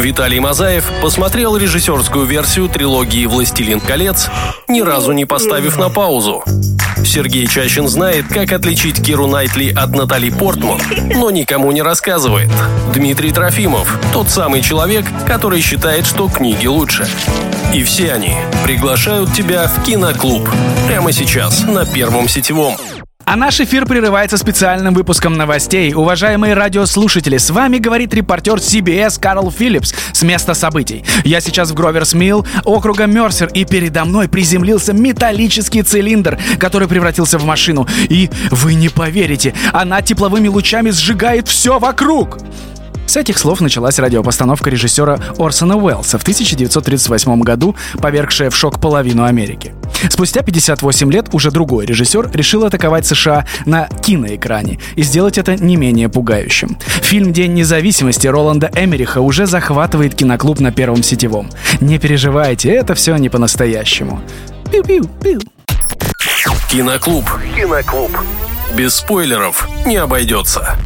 Виталий Мазаев посмотрел режиссерскую версию трилогии «Властелин колец», ни разу не поставив на паузу. Сергей Чащин знает, как отличить Киру Найтли от Натали Портман, но никому не рассказывает. Дмитрий Трофимов – тот самый человек, который считает, что книги лучше. И все они приглашают тебя в киноклуб. Прямо сейчас на Первом сетевом. А наш эфир прерывается специальным выпуском новостей. Уважаемые радиослушатели, с вами говорит репортер CBS Карл Филлипс с места событий. Я сейчас в Гроверс Милл, округа Мерсер, и передо мной приземлился металлический цилиндр, который превратился в машину. И вы не поверите, она тепловыми лучами сжигает все вокруг. С этих слов началась радиопостановка режиссера Орсона Уэллса в 1938 году, повергшая в шок половину Америки. Спустя 58 лет уже другой режиссер решил атаковать США на киноэкране и сделать это не менее пугающим. Фильм «День независимости» Роланда Эмериха уже захватывает киноклуб на первом сетевом. Не переживайте, это все не по-настоящему. Пиу-пиу-пиу. Киноклуб. Киноклуб. Без спойлеров не обойдется.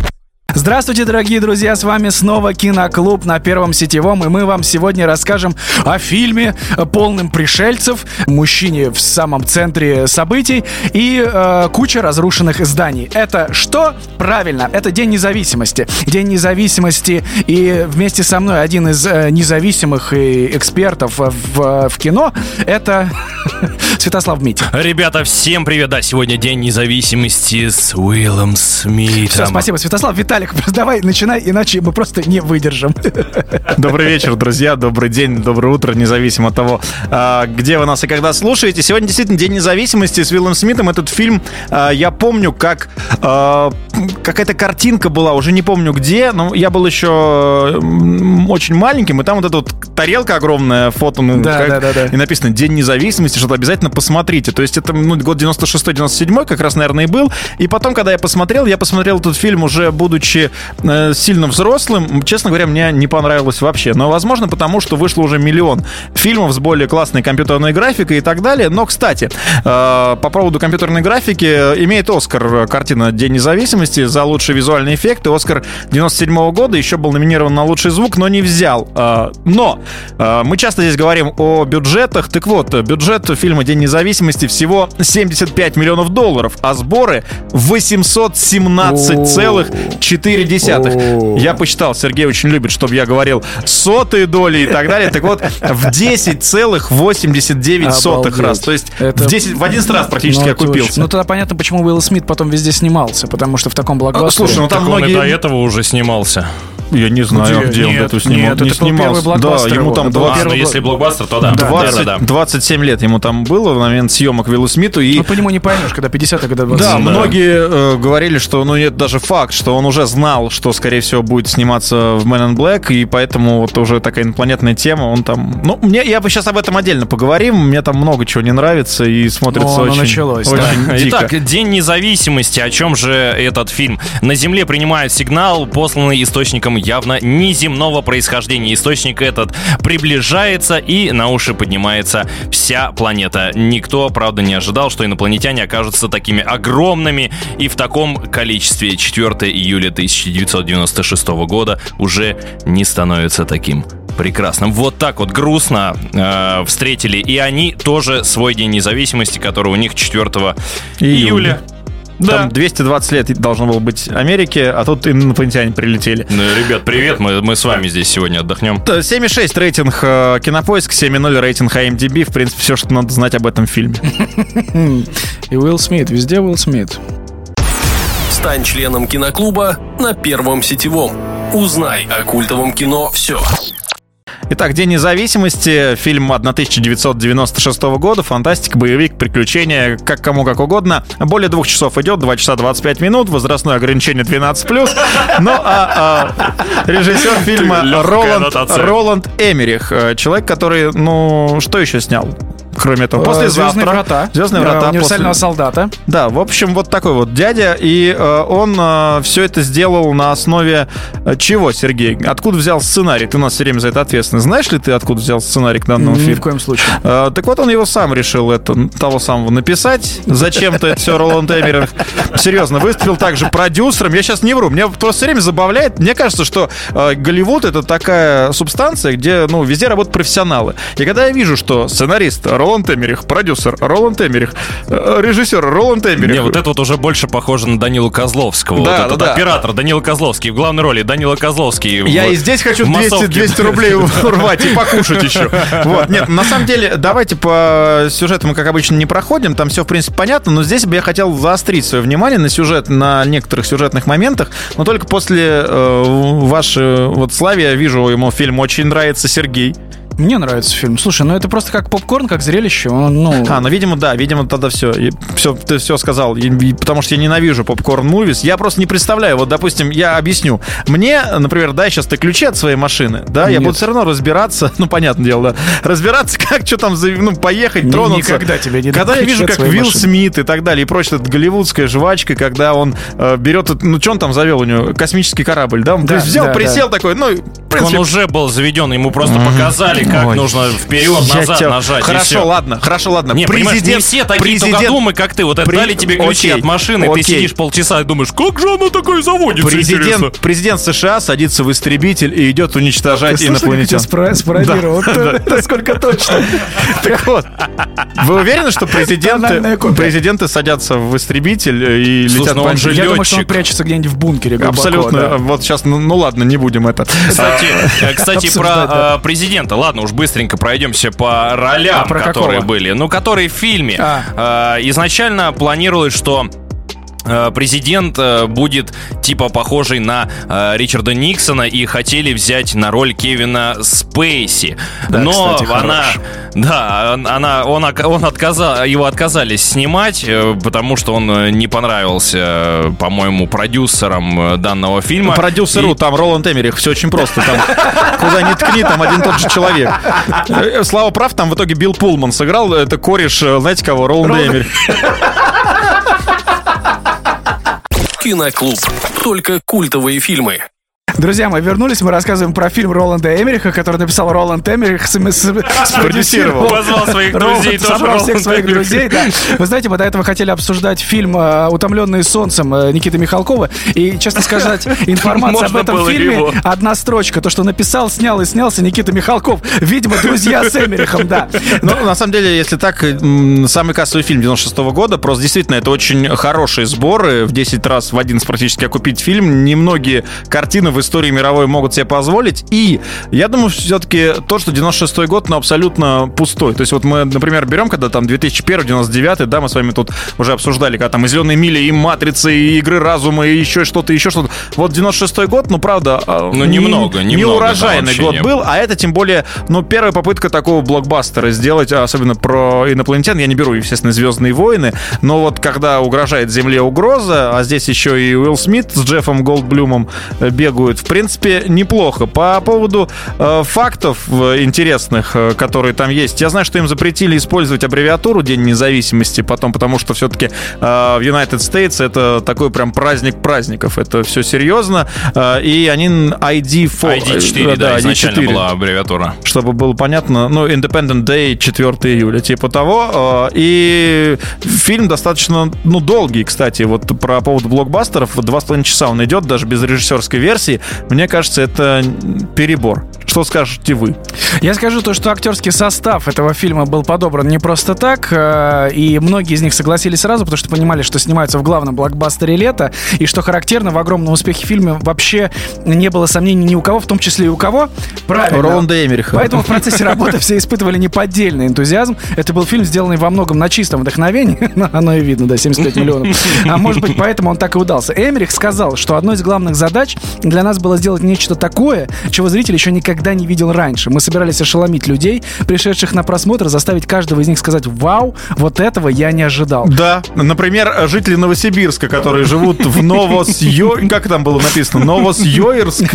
Здравствуйте, дорогие друзья, с вами снова Киноклуб на Первом Сетевом, и мы вам сегодня расскажем о фильме полным пришельцев, мужчине в самом центре событий и э, куча разрушенных зданий. Это что? Правильно, это День независимости. День независимости, и вместе со мной один из э, независимых экспертов в, в кино, это Святослав Митин. Ребята, всем привет, да, сегодня День независимости с Уиллом Смитом. Все, спасибо, Святослав. Виталий Виталик, давай начинай, иначе мы просто не выдержим. Добрый вечер, друзья, добрый день, доброе утро, независимо от того, а, где вы нас и когда слушаете. Сегодня действительно День независимости с Уиллом Смитом. Этот фильм а, я помню, как а, какая-то картинка была, уже не помню где, но я был еще очень маленьким, и там вот эта вот тарелка огромная, фото, ну, да, как, да, да, да. и написано День независимости, что-то обязательно посмотрите. То есть это ну, год 96-97 как раз, наверное, и был. И потом, когда я посмотрел, я посмотрел этот фильм уже будучи будучи э, сильно взрослым, честно говоря, мне не понравилось вообще. Но, возможно, потому что вышло уже миллион фильмов с более классной компьютерной графикой и так далее. Но, кстати, э, по поводу компьютерной графики, имеет Оскар картина «День независимости» за лучший визуальный эффект. И Оскар 97 -го года еще был номинирован на лучший звук, но не взял. Э, но э, мы часто здесь говорим о бюджетах. Так вот, бюджет фильма «День независимости» всего 75 миллионов долларов, а сборы 817,4 4 десятых. Я посчитал, Сергей очень любит, чтобы я говорил сотые доли и так далее. Так вот, в 10,89 сотых раз. То есть Это... в, 10, в 11 раз практически ну, окупился. Ну, тогда понятно, почему Уилл Смит потом везде снимался, потому что в таком блокбастере... Слушай, ну там многие... до этого уже снимался. Я не знаю, где, где он эту снимал. Нет, не это снимался. Да, ему там 20... А, ну, если блокбастер, то да. 20, да, да. 27 лет ему там было в момент съемок Виллу Смиту. И... Ну, по нему не поймешь, когда 50, а когда 20. Да, да. многие э, говорили, что, ну, нет даже факт, что он уже знал, что, скорее всего, будет сниматься в Man in Black, и поэтому вот уже такая инопланетная тема, он там... Ну, мне, я бы сейчас об этом отдельно поговорим, мне там много чего не нравится и смотрится О, очень, началось, очень да. дико. Итак, День независимости, о чем же этот фильм? На Земле принимают сигнал, посланный источником явно не неземного происхождения. Источник этот приближается и на уши поднимается вся планета. Никто, правда, не ожидал, что инопланетяне окажутся такими огромными и в таком количестве. 4 июля 1996 года уже не становится таким прекрасным. Вот так вот грустно э, встретили и они тоже свой день независимости, который у них 4 июля. июля да. Там 220 лет должно было быть Америке, а тут инопланетяне прилетели. Ну, ребят, привет, мы, мы с вами здесь сегодня отдохнем. 7,6 рейтинг э, Кинопоиск, 7,0 рейтинг IMDb. В принципе, все, что надо знать об этом фильме. И Уилл Смит, везде Уилл Смит. Стань членом киноклуба на Первом сетевом. Узнай о культовом кино все. Итак, День независимости, фильм 1996 года, фантастика, боевик, приключения, как кому как угодно. Более двух часов идет, 2 часа 25 минут, возрастное ограничение 12+. Ну, а, а режиссер фильма Роланд, Роланд Эмерих, э, человек, который, ну, что еще снял? Кроме этого? Э, Послезавтра. «Звездные врата». «Звездные Э, врата». Универсального после- солдата. Да, в общем, вот такой вот дядя, и э, он все это сделал на основе э, чего, Сергей? Откуда взял сценарий? Ты у нас все время за это ответственный. Знаешь ли ты, откуда взял сценарий к данному Ни в фильму? коем случае. Э, так вот, он его сам решил это, того самого написать. Зачем-то это все Роланд Эммерих серьезно выступил также продюсером. Я сейчас не вру. Меня просто все время забавляет. Мне кажется, что э, Голливуд это такая субстанция, где, ну, везде работают профессионалы. И когда я вижу, что сценарист Роланд Эммерих, продюсер Роланд Эммерих, э, режиссер Роланд Эммерих. Не, вот это вот уже больше похоже на Данилу Козловского. Да, вот да, этот да. оператор Данила Козловский в главной роли. Данила Козловский. Я в- и здесь хочу в 200, массовке. 200 рублей урвать и покушать еще. Вот, нет, на самом деле, давайте по сюжету мы, как обычно, не проходим, там все, в принципе, понятно, но здесь бы я хотел заострить свое внимание на сюжет, на некоторых сюжетных моментах, но только после э, вашей вот славы я вижу, ему фильм очень нравится Сергей. Мне нравится фильм. Слушай, ну это просто как попкорн, как зрелище. Он, ну, А, ну, видимо, да, видимо, тогда все. все ты все сказал. И- и потому что я ненавижу попкорн мувис. Я просто не представляю. Вот, допустим, я объясню. Мне, например, дай сейчас ты ключи от своей машины, да, я Нет. буду все равно разбираться, ну, понятное дело, да, разбираться, как что там, за- ну, поехать, тронуться. никогда тебе не Когда я вижу, как Вилл машины. Смит и так далее, и прочее, это голливудская жвачка, когда он э, берет, ну, что он там завел у него? Космический корабль, да? Он, то Да, есть взял, да, присел такой, ну, в Он принципе, уже был заведен, ему просто показали, как Ой. нужно вперед, назад тебя- нажать. Хорошо, ладно, хорошо, ладно. Не, понимаешь, не все такие президент- тугодумы, как ты. Вот это При- дали тебе ключи Окей, от машины, окей. ты сидишь полчаса и думаешь, как же она такое заводится, интересно? Президент, президент США садится в истребитель и идет уничтожать Ты инопланетян. тебя спро- спародировал? Вот Да, это сколько точно. Так вот, вы уверены, что президенты, президенты садятся в истребитель и Слушай, летят ну он же Я думаю, что он прячется где-нибудь в бункере глубоко, Абсолютно. да. Вот сейчас, ну, ну ладно, не будем это. Кстати, про да. э, президента. Ладно, уж быстренько пройдемся по ролям, А про которые какого? были. Ну, которые в фильме. А. Э, Изначально планировалось, что президент э, будет типа похожий на э, Ричарда Никсона и хотели взять на роль Кевина Спейси. Да, Но кстати, она, хорош. да, она, он, он отказал, его отказались снимать, э, потому что он э, не понравился, э, по-моему, продюсерам э, данного фильма. Продюсеру, И- там Роланд Эмерих, все очень просто. Там, куда ни ткни, там один и тот же человек. Э, Слава прав, там в итоге Билл Пулман сыграл. Это кореш, э, знаете кого? Роланд Роланд- Эмерих. Киноклуб. Только культовые фильмы. Друзья, мы вернулись, мы рассказываем про фильм Роланда Эмериха, который написал Роланд Эмерих, спродюсировал. Позвал своих Роланд друзей тоже. собрал всех своих друзей, да. Вы знаете, мы до этого хотели обсуждать фильм э, «Утомленные солнцем» э, Никиты Михалкова. И, честно сказать, информация об этом фильме его. одна строчка. То, что написал, снял и снялся Никита Михалков. Видимо, друзья с Эмерихом, да. Ну, на самом деле, если так, самый кассовый фильм 96 года, просто действительно, это очень хорошие сборы, в 10 раз, в 11 практически окупить фильм. Немногие картины в истории мировой могут себе позволить. И я думаю, все-таки то, что 96 год, ну, абсолютно пустой. То есть вот мы, например, берем, когда там 2001, 99, да, мы с вами тут уже обсуждали, когда там и «Зеленые мили», и «Матрицы», и «Игры разума», и еще что-то, еще что-то. Вот 96 год, ну, правда... а, Ну, не- немного, Не немного, да, урожайный вообще год был, а это тем более, ну, первая попытка такого блокбастера сделать, а особенно про инопланетян. Я не беру, естественно, Звездные войны, но вот когда угрожает Земле угроза, а здесь еще и Уилл Смит с Джеффом Голдблюмом э, бегают, в принципе, неплохо. По поводу э, фактов э, интересных, э, которые там есть, я знаю, что им запретили использовать аббревиатуру День независимости, потом, потому что все-таки в United States это такой прям праздник праздников, это все серьезно, э, и они ID4, ID4, э, да, изначально ID4 была аббревиатура. чтобы было понятно, ну, Independent Day 4 июля, типа того. э, И фильм достаточно, ну, долгий, кстати, вот про поводу блокбастеров, два с половиной часа он идет, даже без режиссерской версии. Мне кажется, это перебор. Что скажете вы? Я скажу то, что актерский состав этого фильма был подобран не просто так, э, и многие из них согласились сразу, потому что понимали, что снимаются в главном блокбастере лета, и что характерно, в огромном успехе фильма вообще не было сомнений ни у кого, в том числе и у кого. Правильно. Роланда Эмериха. Поэтому в процессе работы все испытывали неподдельный энтузиазм. Это был фильм, сделанный во многом на чистом вдохновении. Ну, Оно и видно, да, 75 миллионов. А может быть, поэтому он так и удался. Эмерих сказал, что одной из главных задач для нас было сделать нечто такое, чего зритель еще никогда не видел раньше. Мы собирались ошеломить людей, пришедших на просмотр, заставить каждого из них сказать «Вау, вот этого я не ожидал». Да, например, жители Новосибирска, которые живут в Новосьё... Как там было написано? Новосьёирск?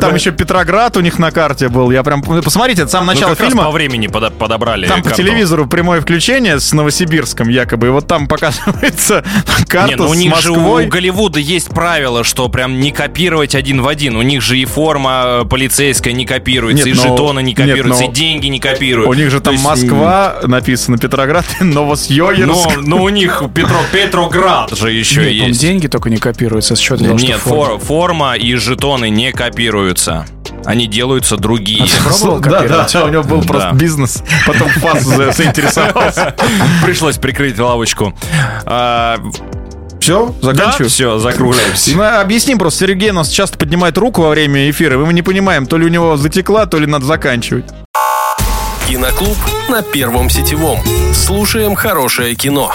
Там еще Петроград у них на карте был. Я прям... Посмотрите, это самое начало фильма. по времени подобрали Там по телевизору прямое включение с Новосибирском якобы, и вот там показывается карта ну, с у них же у Москвой. Голливуда есть правило, что прям не копировать один в один. У них же и форма э, полицейская не копируется, Нет, и но- жетоны не нет, копируются, но- и деньги не копируют. У них же там есть, Москва написано, Петроград, и Новосьёирск. Но, но у них Петро, Петроград же еще Нет, есть. деньги только не копируются с счета того, что Нет, форма. фор- форма и жетоны не копируются. Они делаются другие. А ты пробовал Да, да, да, у него был просто Да. бизнес. Потом ФАС за- заинтересовался. Пришлось прикрыть лавочку. Все, да, заканчиваю. все, закругляемся. Мы объясним просто, Сергей у нас часто поднимает руку во время эфира, и мы не понимаем, то ли у него затекла, то ли надо заканчивать. Киноклуб на Первом сетевом. Слушаем хорошее кино.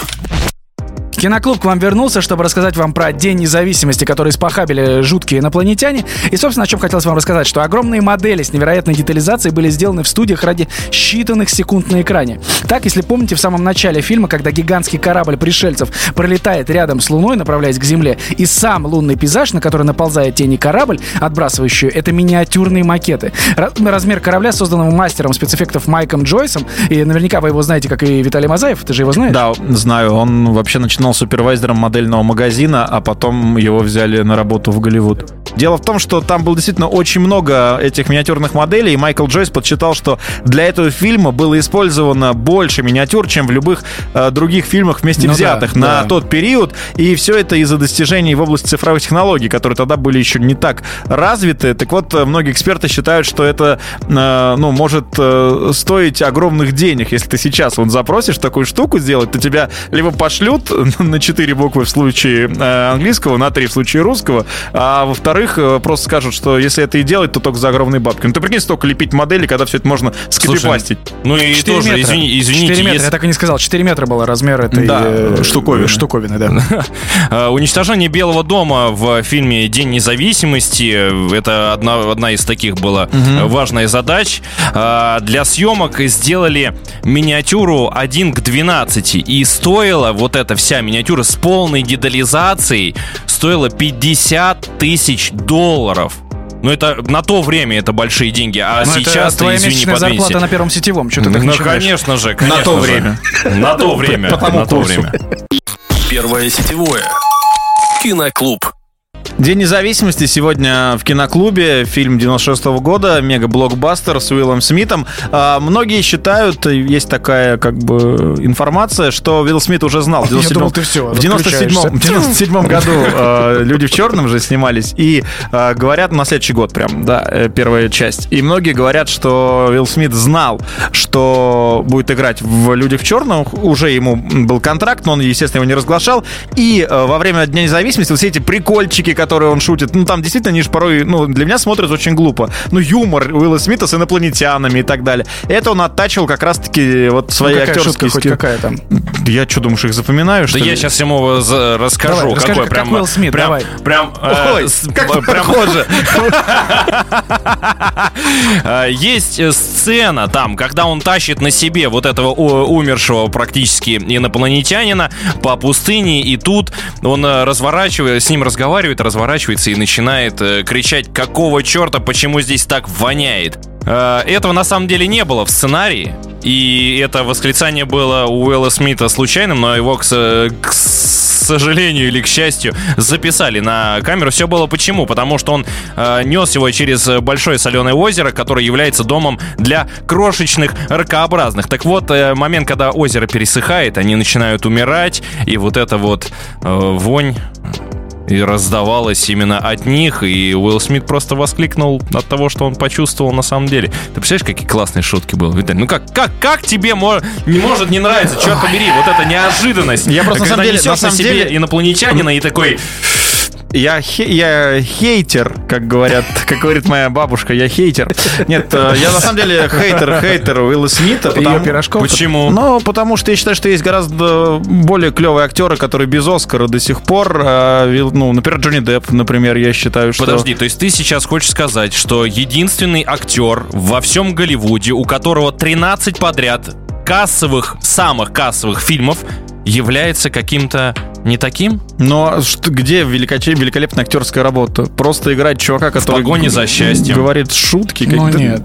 Киноклуб к вам вернулся, чтобы рассказать вам про День независимости, который спахабили жуткие инопланетяне. И, собственно, о чем хотелось вам рассказать, что огромные модели с невероятной детализацией были сделаны в студиях ради считанных секунд на экране. Так, если помните, в самом начале фильма, когда гигантский корабль пришельцев пролетает рядом с Луной, направляясь к Земле, и сам лунный пейзаж, на который наползает тень и корабль, отбрасывающие, это миниатюрные макеты. Ра- Размер корабля, созданного мастером спецэффектов Майком Джойсом, и наверняка вы его знаете, как и Виталий Мазаев, ты же его знаешь? Да, знаю, он вообще начинал супервайзером модельного магазина, а потом его взяли на работу в Голливуд. Дело в том, что там было действительно очень много этих миниатюрных моделей, и Майкл Джойс подсчитал, что для этого фильма было использовано больше миниатюр, чем в любых э, других фильмах вместе Ну да, взятых на да. тот период, и все это из-за достижений в области цифровых технологий, которые тогда были еще не так развиты. Так вот, э, многие эксперты считают, что это, э, ну, может э, стоить огромных денег. Если ты сейчас вот запросишь такую штуку сделать, то тебя либо пошлют на 4 буквы в случае э, английского, на 3 в случае русского, а во-вторых, э, просто скажут, что если это и делать, то только за огромные бабки. Ну, ты прикинь, столько лепить модели, когда все это можно скопипастить. Ну и 4 тоже, метра. извини- извините, 4 метра, если- я так и не сказал. 4 метра был размер этой Да, э, штуковины. штуковины, да. Э, Уничтожение Белого дома в фильме День независимости это одна, одна из таких была э, важных задач. Э, Для съемок сделали миниатюру 1 к 12. И стоила вот эта вся миниатюра с полной детализацией стоила 50 тысяч долларов. Ну, это на то время это большие деньги, а Ну, сейчас, это твоя извини, подвинься. зарплата на первом сетевом. Что ты так Ну, начинаешь? конечно же, конечно то же. время. На то время. На то время. Первое сетевое. Киноклуб. День независимости сегодня в киноклубе. Фильм 96 года, мега-блокбастер с Уиллом Смитом. А, многие считают, есть такая как бы информация, что Уилл Смит уже знал. В Я 97 думал, ты всё, в 97 в 97 году э, «Люди в черном» же снимались. И э, говорят, на следующий год прям, да, э, первая часть. И многие говорят, что Уилл Смит знал, что будет играть в «Людях в черном». Уже ему был контракт, но он, естественно, его не разглашал. И э, во время Дня независимости вот все эти прикольчики, которые он шутит, ну, там действительно они же порой, ну, для меня смотрят очень глупо. Ну, юмор Уилла Смита с инопланетянами и так далее. Это он оттачивал как раз-таки вот свои Ну, какая шутка актерские хоть какая там? Я что, думаешь, их запоминаю, что Да ли? я сейчас ему за- расскажу, Давай, расскажи, какой как прям, Уилл Смит, прям, давай. прям, э, Ой, с- как прям похоже. э, есть э, сцена там, когда он тащит на себе вот этого умершего практически инопланетянина по пустыне, и тут он э, разворачивает, с ним разговаривает, разворачивается и начинает э, кричать, какого черта, почему здесь так воняет. Э, Этого на самом деле не было в сценарии. И это восклицание было у Уилла Смита случайным, но его, к, к сожалению или к счастью, записали на камеру. Все было почему? Потому что он э, нес его через большое соленое озеро, которое является домом для крошечных ракообразных. Так вот, э, момент, когда озеро пересыхает, они начинают умирать, и вот эта вот э, вонь и раздавалась именно от них, и Уилл Смит просто воскликнул от того, что он почувствовал на самом деле. Ты представляешь, какие классные шутки были, Виталий? Ну как, как, как тебе мо- не может не нравиться, черт побери, вот эта неожиданность. Я просто на самом деле- на самом себе деле- инопланетянина и такой... я, хе- я хейтер, как говорят, как говорит моя бабушка, я хейтер. Нет, э, я на самом деле хейтер, хейтер Уилла Смита. Ее потому- пирожков. Почему? Ну, потому что я считаю, что есть гораздо более клевые актеры, которые без Оскара до сих пор. вил- Ну, например, Джонни Депп, например, я считаю, что... Подожди, то есть ты сейчас хочешь сказать, что единственный актер во всем Голливуде, у которого 13 подряд кассовых, самых кассовых фильмов, является каким-то не таким? Но где великолепная актерская работа? Просто играть чувака, который... погоне за счастьем. Говорит шутки. Ну, нет.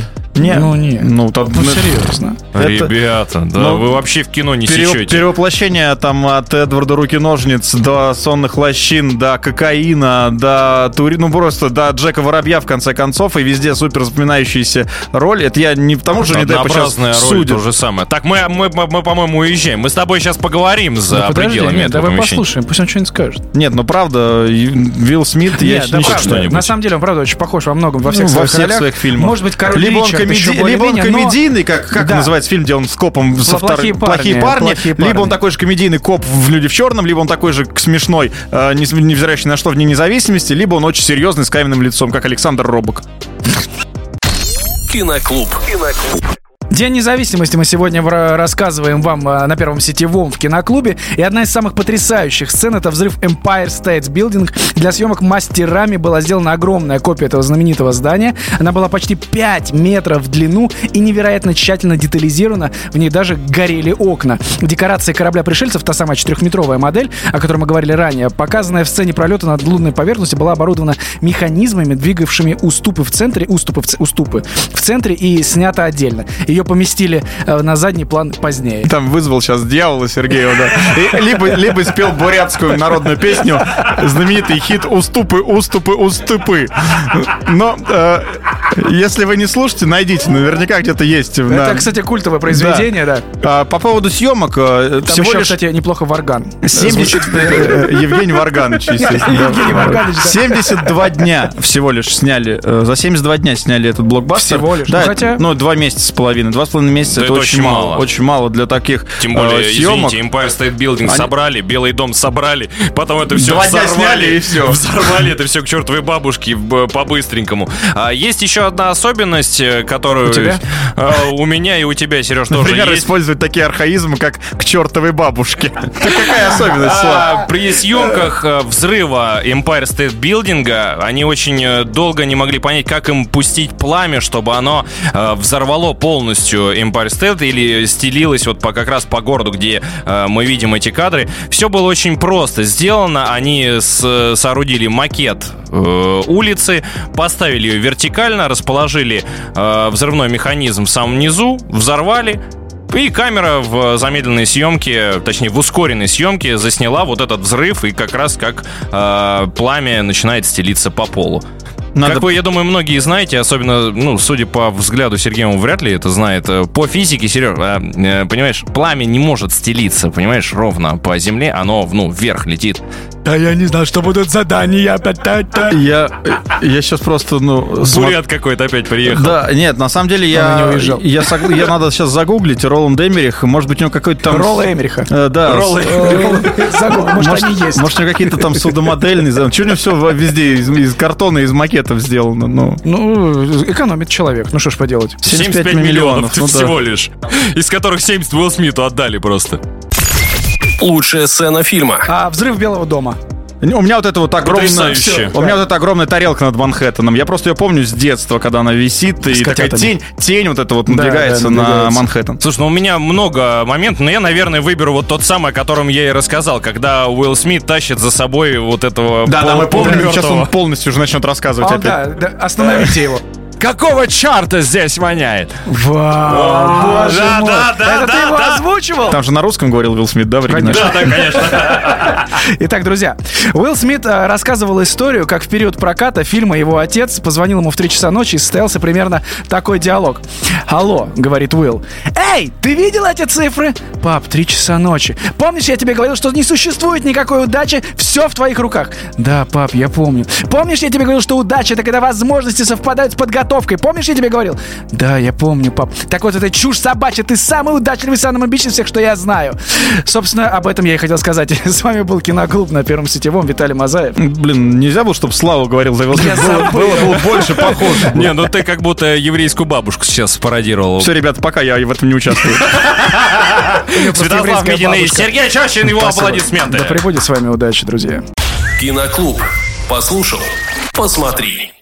это- Нет. Ну, нет. Ну, там... Ну, серьезно. Это- Ребята, да Ну, вы вообще в кино не Пере- сечете. перевоплощение там от Эдварда Руки-ножниц до сонных лощин, до кокаина, до тури... ну просто до Джека Воробья в конце концов, и везде супер запоминающаяся роль. Это я не потому, что не Деппа сейчас роль судят. то же самое. Так, мы, мы, мы, мы, по-моему, уезжаем. Мы с тобой сейчас поговорим за Ну, подожди, пределами нет, этого давай помещения. послушаем, пусть он что-нибудь скажет. Нет, ну правда, Вилл Смит, я Нет, да не правда. что-нибудь. На самом деле он, правда, очень похож во многом, во всех, Ну, во своих, всех ролях. своих фильмах. Может быть, Король либо он, Ричард еще комеди- либо он комедийный, как, как Да. называется фильм, где он с копом со «Плохие вторым- парни», плохие парни, «Плохие либо он парни». такой же комедийный коп в Люди в черном, либо он такой же смешной, э, не- невзирая ни на что в Дне независимости, либо он очень серьезный с каменным лицом, как Александр Робок. Киноклуб. Киноклуб. День независимости мы сегодня рассказываем вам э, на первом сетевом в киноклубе. И одна из самых потрясающих сцен это взрыв Empire State Building. Для съемок мастерами была сделана огромная копия этого знаменитого здания. Она была почти 5 метров в длину и невероятно тщательно детализирована. В ней даже горели окна. Декорация корабля пришельцев, та самая четырехметровая модель, о которой мы говорили ранее, показанная в сцене пролета над лунной поверхностью, была оборудована механизмами, двигавшими уступы в центре, уступы в, уступы в центре и снята отдельно. Ее поместили э, на задний план позднее. Там вызвал сейчас дьявола Сергеева, да. И либо, либо спел бурятскую народную песню, знаменитый хит «Уступы, уступы, уступы». Но э, если вы не слушаете, найдите, наверняка где-то есть. на- Это, кстати, культовое произведение, да. А, По поводу съемок, э, Там всего еще, лишь кстати, неплохо варган. 70... э, Евгений Варганович, естественно. да. Евгений Варганович, да. 72 дня всего лишь сняли. За 72 дня сняли этот блокбастер. Всего лишь. Да, Ну, хотя- Ну, два месяца с половиной. Два с половиной месяца Да это это очень мало. мало. Очень мало для таких Тем более, э, съемок. извините, Empire State Building Они- собрали, Белый дом собрали, потом это все Два взорвали. сняли, и всё. Взорвали это все к чертовой бабушке б- по-быстренькому. А, есть еще одна особенность, э, которую... У тебя? э, у меня и у тебя, Сереж, тоже Например, есть. использовать такие архаизмы, как к чертовой бабушке. Какая особенность? А, При съемках э, взрыва Empire State Building они очень э, долго не могли понять, как им пустить пламя, чтобы оно э, взорвало полностью Empire State или стелилось вот по, как раз по городу, где э, мы видим эти кадры. Все было очень просто сделано. Они с- соорудили макет э, улицы, поставили ее вертикально, расположили э, взрывной механизм в самом низу, взорвали, и камера в замедленной съемке, точнее в ускоренной съемке, засняла вот этот взрыв и как раз как э, пламя начинает стелиться по полу. Надо- Как вы, я думаю, многие знаете, особенно, ну, судя по взгляду Сергея, он вряд ли это знает. Э, По физике, Сереж, э, понимаешь, пламя не может стелиться, понимаешь, ровно по земле, оно, ну, вверх летит. Да я не знал, что будут задания. Я, я сейчас просто, ну... Бурят какой-то опять приехал. Да, нет, на самом деле я, не уезжал. я, согла- я надо сейчас загуглить Роланд Эмерих, может быть у него какой-то там... Ролла Эмериха. Э, да, с- Забыл, Может, может, они есть. может, у него какие-то там судомодельные... Что у него все везде из, из картона, из макетов сделано? Ну, Ну, экономит человек. Ну что ж поделать. 75 миллионов, ну да. всего лишь. Из которых 70 Уилл Смиту отдали просто. Лучшая сцена фильма. А взрыв Белого дома. У меня вот это вот огромная... У меня вот эта огромная тарелка над Манхэттеном. Я просто ее помню с детства, когда она висит, и такая тень, тень вот эта вот надвигается да, на надвигается. Манхэттен. Слушай, ну у меня много моментов, но я, наверное, выберу вот тот самый, о котором я и рассказал, когда Уилл Смит тащит за собой вот этого Да, да, мы помним, сейчас он полностью уже начнет рассказывать А, опять. да, да, остановите его. Какого чарта здесь воняет? Вау, боже да, мой. да, да, Это да, ты его да. озвучивал? Там же на русском говорил Уилл Смит, да, в оригинале? Да, да, конечно. Итак, друзья, Уилл Смит э, рассказывал историю, как в период проката фильма его отец позвонил ему в 3 часа ночи и состоялся примерно такой диалог. «Алло», — говорит Уилл. «Эй, ты видел эти цифры?» «Пап, 3 часа ночи. Помнишь, я тебе говорил, что не существует никакой удачи, все в твоих руках?» «Да, пап, я помню. Помнишь, я тебе говорил, что удача — это когда возможности совпадают с подготовкой готовкой. Помнишь, я тебе говорил? Да, я помню, пап. Так вот, это чушь собачья. Ты самый удачливый, самый амбичный всех, что я знаю. Собственно, об этом я и хотел сказать. С вами был Киноклуб на Первом сетевом. Виталий Мазаев. Блин, нельзя было, чтобы Слава говорил за Было, было, было больше похоже. Не, ну ты как будто еврейскую бабушку сейчас пародировал. Все, ребята, пока я в этом не участвую. Святослав Медин и Сергей Чащин, его аплодисменты. Да прибудет с вами удачи, друзья. Киноклуб. Послушал, посмотри.